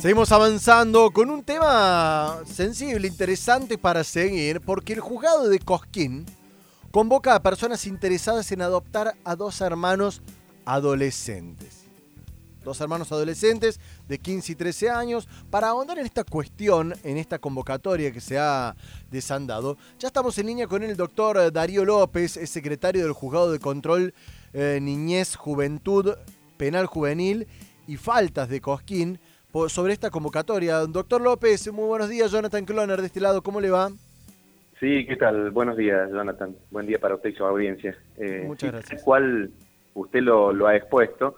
Seguimos avanzando con un tema sensible, interesante para seguir, porque el juzgado de Cosquín convoca a personas interesadas en adoptar a dos hermanos adolescentes. Dos hermanos adolescentes de 15 y 13 años. Para ahondar en esta cuestión, en esta convocatoria que se ha desandado, ya estamos en línea con el doctor Darío López, es secretario del Juzgado de Control eh, Niñez, Juventud, Penal Juvenil y Faltas de Cosquín sobre esta convocatoria. Doctor López, muy buenos días. Jonathan Cloner de este lado, ¿cómo le va? Sí, ¿qué tal? Buenos días, Jonathan. Buen día para usted y su audiencia. Eh, Muchas gracias. Cual usted lo, ha expuesto,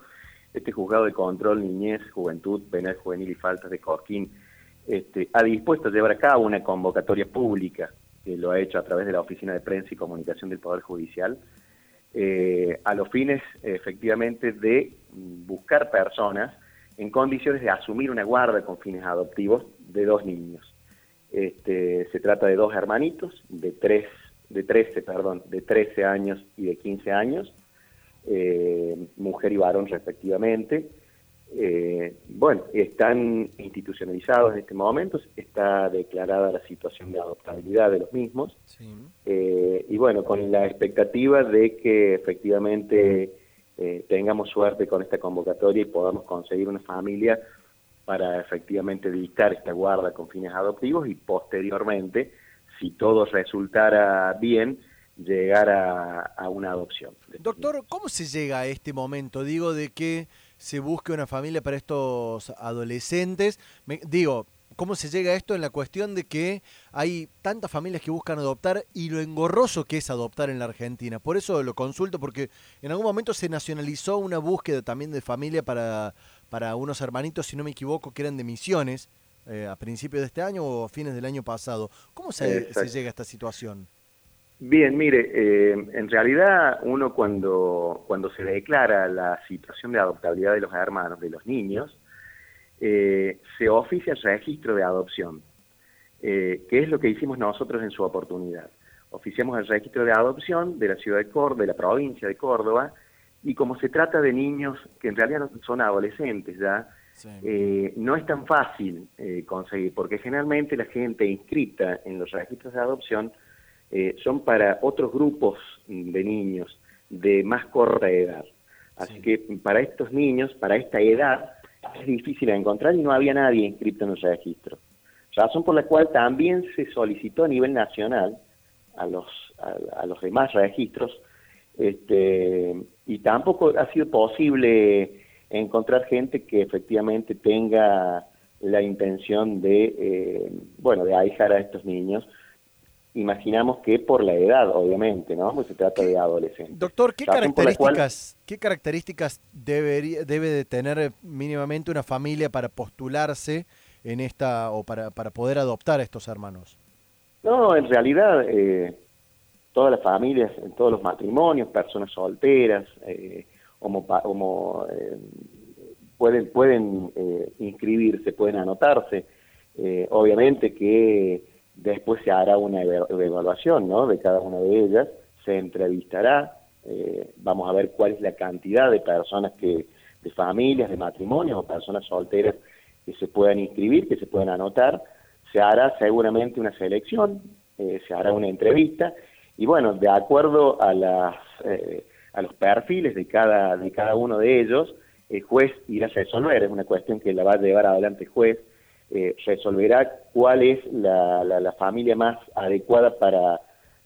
este juzgado de control, niñez, juventud, penal juvenil y faltas de Cosquín, este, ha dispuesto a llevar a cabo una convocatoria pública que lo ha hecho a través de la Oficina de Prensa y Comunicación del Poder Judicial, eh, a los fines efectivamente de buscar personas en condiciones de asumir una guarda con fines adoptivos de dos niños. Este, se trata de dos hermanitos de, tres, de 13, perdón, de 13 años y de 15 años, eh, mujer y varón respectivamente. Eh, bueno, están institucionalizados en este momento, está declarada la situación de adoptabilidad de los mismos, eh, y bueno, con la expectativa de que efectivamente eh, tengamos suerte con esta convocatoria y podamos conseguir una familia para efectivamente dictar esta guarda con fines adoptivos y posteriormente, si todo resultara bien, llegar a, una adopción. Doctor, ¿cómo se llega a este momento? Digo, de que se busque una familia para estos adolescentes. digo, cómo se llega a esto en la cuestión de que hay tantas familias que buscan adoptar y lo engorroso que es adoptar en la Argentina. Por eso lo consulto, porque en algún momento se nacionalizó una búsqueda también de familia para, para unos hermanitos, si no me equivoco, que eran de misiones eh, a principios de este año o a fines del año pasado. ¿Cómo se, llega a esta situación? Bien, mire, eh, en realidad uno cuando, cuando se declara la situación de adoptabilidad de los hermanos, de los niños, eh, se oficia el registro de adopción, eh, que es lo que hicimos nosotros en su oportunidad. Oficiamos el registro de adopción de la ciudad de Córdoba, de la provincia de Córdoba, y como se trata de niños que en realidad son adolescentes ya, eh, no es tan fácil conseguir, porque generalmente la gente inscrita en los registros de adopción son para otros grupos de niños de más corta edad. Así que para estos niños, para esta edad, es difícil de encontrar y no había nadie inscrito en el registro. Razón por la cual también se solicitó a nivel nacional a los, a, los demás registros este, y tampoco ha sido posible encontrar gente que efectivamente tenga la intención de, eh, bueno, de ahijar a estos niños imaginamos que por la edad, obviamente, ¿no? Pues se trata de adolescentes. Doctor, ¿qué características, ¿qué características debería, debe de tener mínimamente una familia para postularse en esta o para, para poder adoptar a estos hermanos? No, en realidad eh, todas las familias, en todos los matrimonios, personas solteras, eh, homo, eh, pueden, pueden eh, inscribirse, pueden anotarse. obviamente que Después se hará una evaluación ¿no? de cada una de ellas, se entrevistará, eh, vamos a ver cuál es la cantidad de personas que, de familias, de matrimonios o personas solteras que se puedan inscribir, que se puedan anotar, se hará seguramente una selección, eh, se hará una entrevista y bueno, de acuerdo a las eh, a los perfiles de cada de cada uno de ellos, el juez irá a resolver, es una cuestión que la va a llevar adelante el juez eh, resolverá cuál es la, la, familia más adecuada para,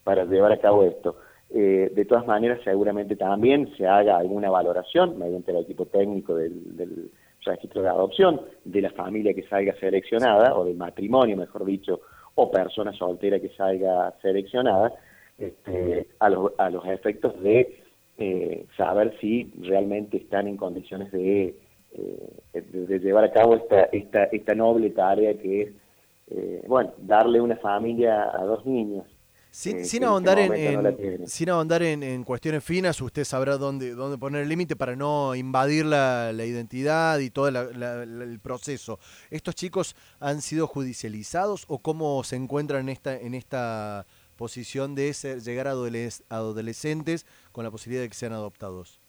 para llevar a cabo esto. Eh, de todas maneras, seguramente también se haga alguna valoración mediante el equipo técnico del, del registro de adopción de la familia que salga seleccionada, o del matrimonio, mejor dicho, o persona soltera que salga seleccionada, este, a, los, a los efectos de eh, saber si realmente están en condiciones de de, llevar a cabo esta, esta, esta noble tarea que es, eh, bueno, darle una familia a dos niños. Sin, eh, sin este ahondar, en, sin ahondar en, cuestiones finas, usted sabrá dónde, dónde poner el límite para no invadir la, la identidad y todo el proceso. ¿Estos chicos han sido judicializados o cómo se encuentran en esta, en esta posición de ser, llegar a adolescentes con la posibilidad de que sean adoptados?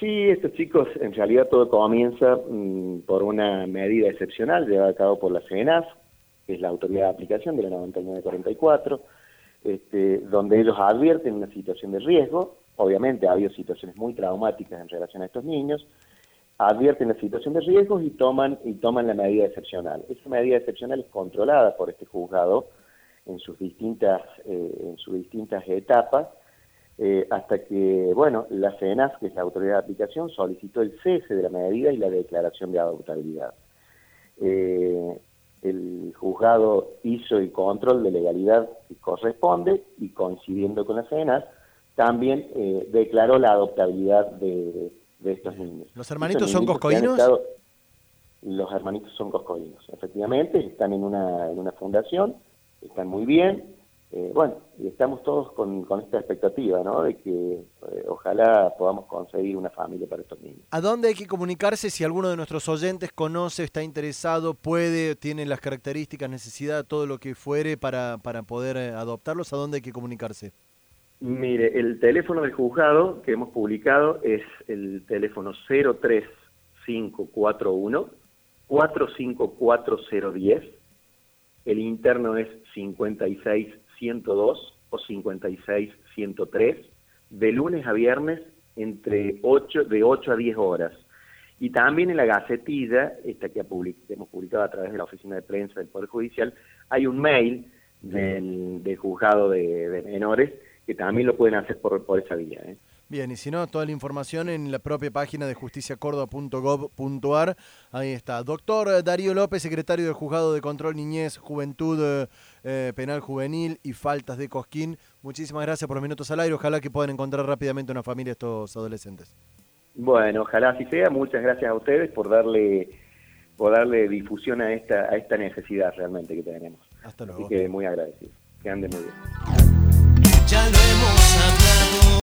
Sí, estos chicos, en realidad todo comienza mm, por una medida excepcional llevada a cabo por la CENAF, que es la autoridad de aplicación de la 9944, este, donde ellos advierten una situación de riesgo, obviamente ha habido situaciones muy traumáticas en relación a estos niños, advierten la situación de riesgos y toman, y toman la medida excepcional. Esa medida excepcional es controlada por este juzgado en sus distintas, eh, en sus distintas etapas, eh, hasta que, bueno, la CENAF, que es la autoridad de aplicación, solicitó el cese de la medida y la declaración de adoptabilidad. Eh, el juzgado hizo el control de legalidad que corresponde y coincidiendo con la CENAF, también declaró la adoptabilidad de, de estos niños. ¿Los hermanitos son coscoínos? los hermanitos son coscoínos, efectivamente, están en una, en una fundación, están muy bien, eh, bueno, y estamos todos con, con, esta expectativa, ¿no? De que eh, ojalá podamos conseguir una familia para estos niños. ¿A dónde hay que comunicarse si alguno de nuestros oyentes conoce, está interesado, puede, tiene las características, necesidad, todo lo que fuere para, para poder eh, adoptarlos? ¿A dónde hay que comunicarse? Mire, el teléfono del juzgado que hemos publicado es el teléfono 03541 454010. El interno es 56102 o 56103. De lunes a viernes entre 8, de 8 a 10 horas. Y también en la Gacetilla, esta que hemos publicado a través de la Oficina de Prensa del Poder Judicial, hay un mail del, juzgado de menores que también lo pueden hacer por, por esa vía. ¿eh? Bien, y si no, toda la información en la propia página de justiciacordoba.gov.ar. Ahí está. Doctor Darío López, secretario del Juzgado de Control Niñez, Juventud eh, Penal Juvenil y Faltas de Cosquín. Muchísimas gracias por los minutos al aire. Ojalá que puedan encontrar rápidamente una familia estos adolescentes. Bueno, ojalá así sea. Muchas gracias a ustedes por darle por darle difusión a esta a esta necesidad realmente que tenemos. Hasta luego. Así que muy agradecido. Que ande muy bien ya lo hemos.